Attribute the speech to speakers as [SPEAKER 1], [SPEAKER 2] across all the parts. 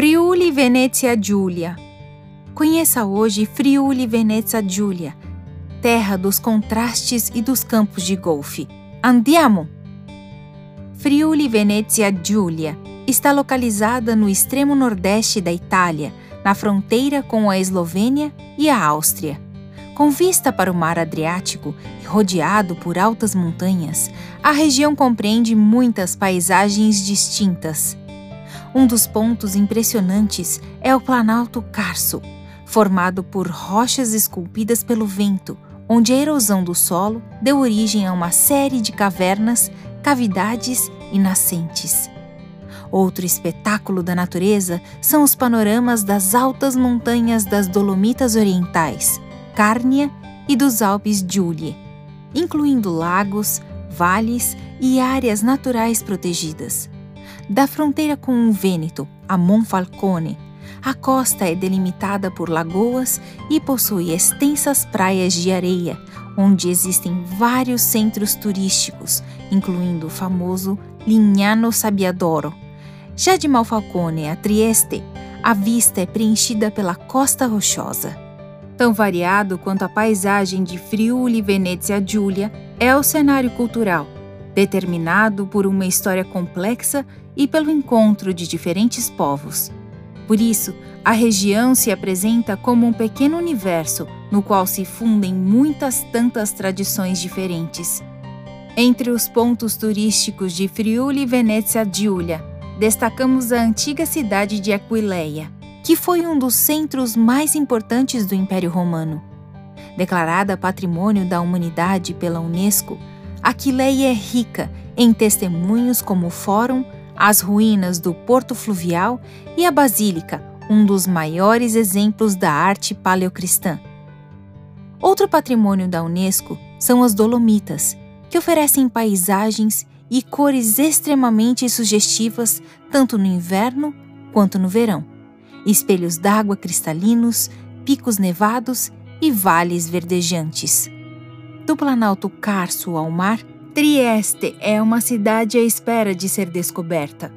[SPEAKER 1] Friuli Venezia Giulia. Conheça hoje Friuli Venezia Giulia, terra dos contrastes e dos campos de golfe. Andiamo! Friuli Venezia Giulia está localizada no extremo nordeste da Itália, na fronteira com a Eslovênia e a Áustria. Com vista para o mar Adriático e rodeado por altas montanhas, a região compreende muitas paisagens distintas. Um dos pontos impressionantes é o Planalto Carso, formado por rochas esculpidas pelo vento, onde a erosão do solo deu origem a uma série de cavernas, cavidades e nascentes. Outro espetáculo da natureza são os panoramas das altas montanhas das Dolomitas Orientais, Cárnia e dos Alpes Giulie, incluindo lagos, vales e áreas naturais protegidas. Da fronteira com o Vêneto a Monfalcone, a costa é delimitada por lagoas e possui extensas praias de areia, onde existem vários centros turísticos, incluindo o famoso Lignano Sabbiadoro, já de Malfalcone a Trieste, a vista é preenchida pela costa rochosa. Tão variado quanto a paisagem de Friuli Venezia Giulia é o cenário cultural, determinado por uma história complexa e pelo encontro de diferentes povos. Por isso, a região se apresenta como um pequeno universo no qual se fundem muitas tantas tradições diferentes. Entre os pontos turísticos de Friuli Venezia Giulia destacamos a antiga cidade de Aquileia, que foi um dos centros mais importantes do Império Romano. Declarada Patrimônio da Humanidade pela Unesco, Aquileia é rica em testemunhos como o Fórum, as ruínas do Porto Fluvial e a Basílica, um dos maiores exemplos da arte paleocristã. Outro patrimônio da Unesco são as Dolomitas, que oferecem paisagens e cores extremamente sugestivas tanto no inverno quanto no verão. Espelhos d'água cristalinos, picos nevados e vales verdejantes. Do Planalto Carso ao mar, Trieste é uma cidade à espera de ser descoberta.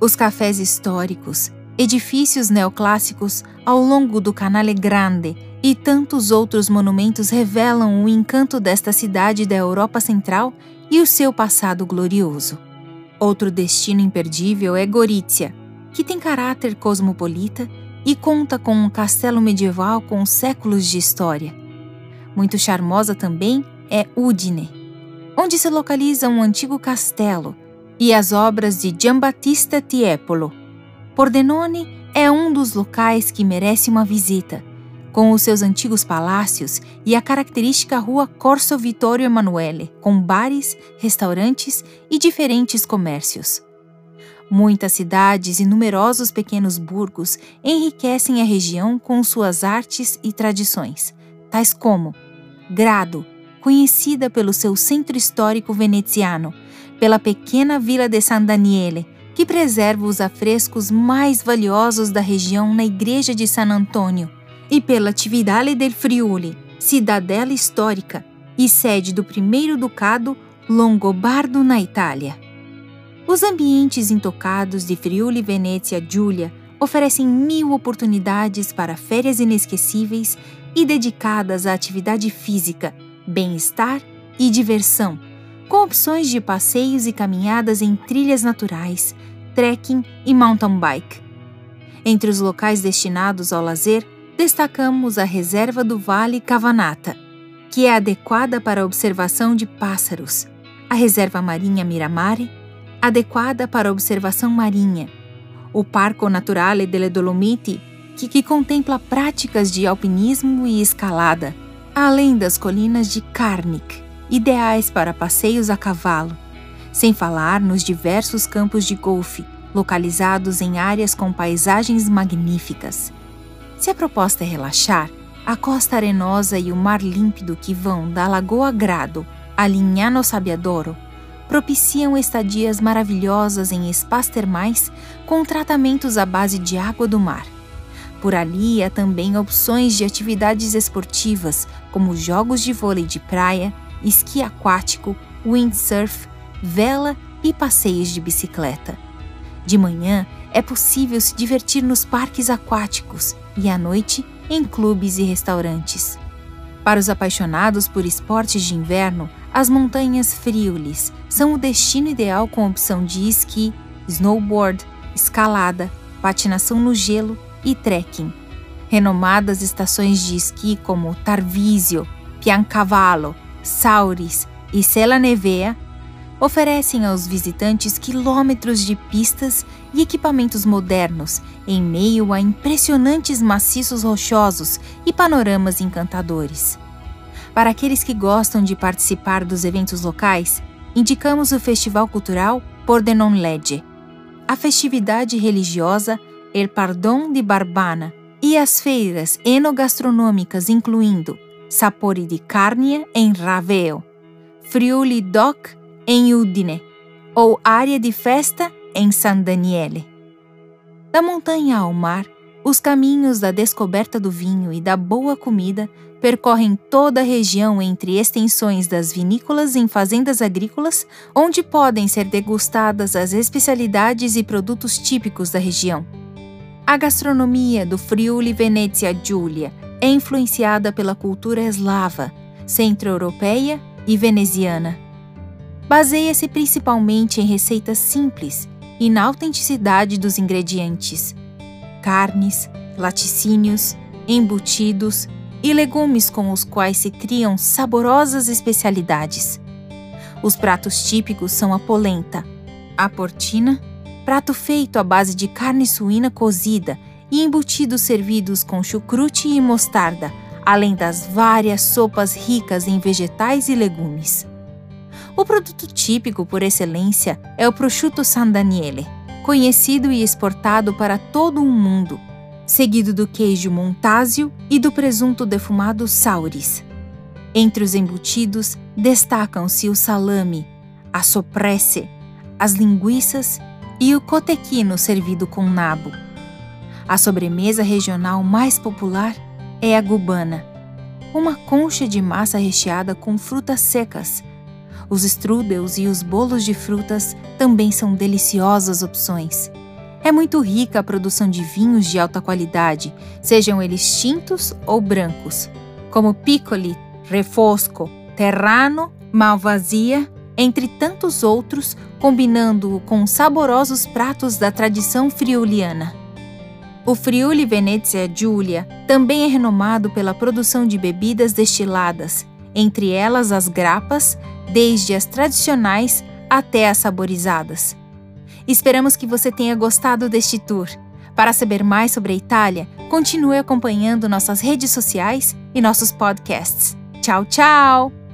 [SPEAKER 1] Os cafés históricos, edifícios neoclássicos ao longo do Canale Grande e tantos outros monumentos revelam o encanto desta cidade da Europa Central e o seu passado glorioso. Outro destino imperdível é Gorizia, que tem caráter cosmopolita e conta com um castelo medieval com séculos de história. Muito charmosa também é Udine, onde se localiza um antigo castelo e as obras de Giambattista Tiepolo. Pordenone é um dos locais que merece uma visita com os seus antigos palácios e a característica rua Corso Vittorio Emanuele, com bares, restaurantes e diferentes comércios. Muitas cidades e numerosos pequenos burgos enriquecem a região com suas artes e tradições, tais como Grado, conhecida pelo seu centro histórico veneziano, pela pequena vila de San Daniele, que preserva os afrescos mais valiosos da região na igreja de San Antônio, e pela Atividade del Friuli, cidadela histórica e sede do primeiro ducado longobardo na Itália. Os ambientes intocados de Friuli Venezia Giulia oferecem mil oportunidades para férias inesquecíveis e dedicadas à atividade física, bem-estar e diversão, com opções de passeios e caminhadas em trilhas naturais, trekking e mountain bike. Entre os locais destinados ao lazer destacamos a reserva do Vale Cavanata, que é adequada para a observação de pássaros, a reserva marinha Miramare, adequada para a observação marinha, o Parco Naturale delle Dolomiti, que, que contempla práticas de alpinismo e escalada, além das colinas de Carnic, ideais para passeios a cavalo, sem falar nos diversos campos de golfe, localizados em áreas com paisagens magníficas. Se a proposta é relaxar, a costa arenosa e o mar límpido que vão da Lagoa Grado a Lignano Sabbiadoro propiciam estadias maravilhosas em spas termais com tratamentos à base de água do mar. Por ali há também opções de atividades esportivas, como jogos de vôlei de praia, esqui aquático, windsurf, vela e passeios de bicicleta. De manhã é possível se divertir nos parques aquáticos e à noite em clubes e restaurantes. Para os apaixonados por esportes de inverno, as montanhas Friulis são o destino ideal com opção de esqui, snowboard, escalada, patinação no gelo e trekking. Renomadas estações de esqui como Tarvisio, Piancavallo, Sauris e Sela Nevea oferecem aos visitantes quilômetros de pistas e equipamentos modernos em meio a impressionantes maciços rochosos e panoramas encantadores. Para aqueles que gostam de participar dos eventos locais, indicamos o Festival Cultural Pordenon Legge, a festividade religiosa El Pardon de Barbana e as feiras enogastronômicas incluindo Sapori di Carnia em Raveo, Friuli Doc em Udine ou área de festa em San Daniele. Da montanha ao mar, os caminhos da descoberta do vinho e da boa comida percorrem toda a região entre extensões das vinícolas em fazendas agrícolas, onde podem ser degustadas as especialidades e produtos típicos da região. A gastronomia do Friuli Venezia Giulia é influenciada pela cultura eslava, centro-europeia e veneziana baseia-se principalmente em receitas simples e na autenticidade dos ingredientes: carnes, laticínios, embutidos e legumes com os quais se criam saborosas especialidades. Os pratos típicos são a polenta, a portina, prato feito à base de carne suína cozida e embutidos servidos com chucrute e mostarda, além das várias sopas ricas em vegetais e legumes. O produto típico por excelência é o prosciutto San Daniele, conhecido e exportado para todo o mundo, seguido do queijo Montasio e do presunto defumado Sauris. Entre os embutidos destacam-se o salame, a sopresse, as linguiças e o cotequino servido com nabo. A sobremesa regional mais popular é a gubana, uma concha de massa recheada com frutas secas, os strudels e os bolos de frutas também são deliciosas opções. É muito rica a produção de vinhos de alta qualidade, sejam eles tintos ou brancos, como Piccoli, Refosco, Terrano, Malvasia, entre tantos outros, combinando-o com saborosos pratos da tradição friuliana. O Friuli Venezia Giulia também é renomado pela produção de bebidas destiladas, entre elas as grapas, desde as tradicionais até as saborizadas. Esperamos que você tenha gostado deste tour. Para saber mais sobre a Itália, continue acompanhando nossas redes sociais e nossos podcasts. Tchau, tchau!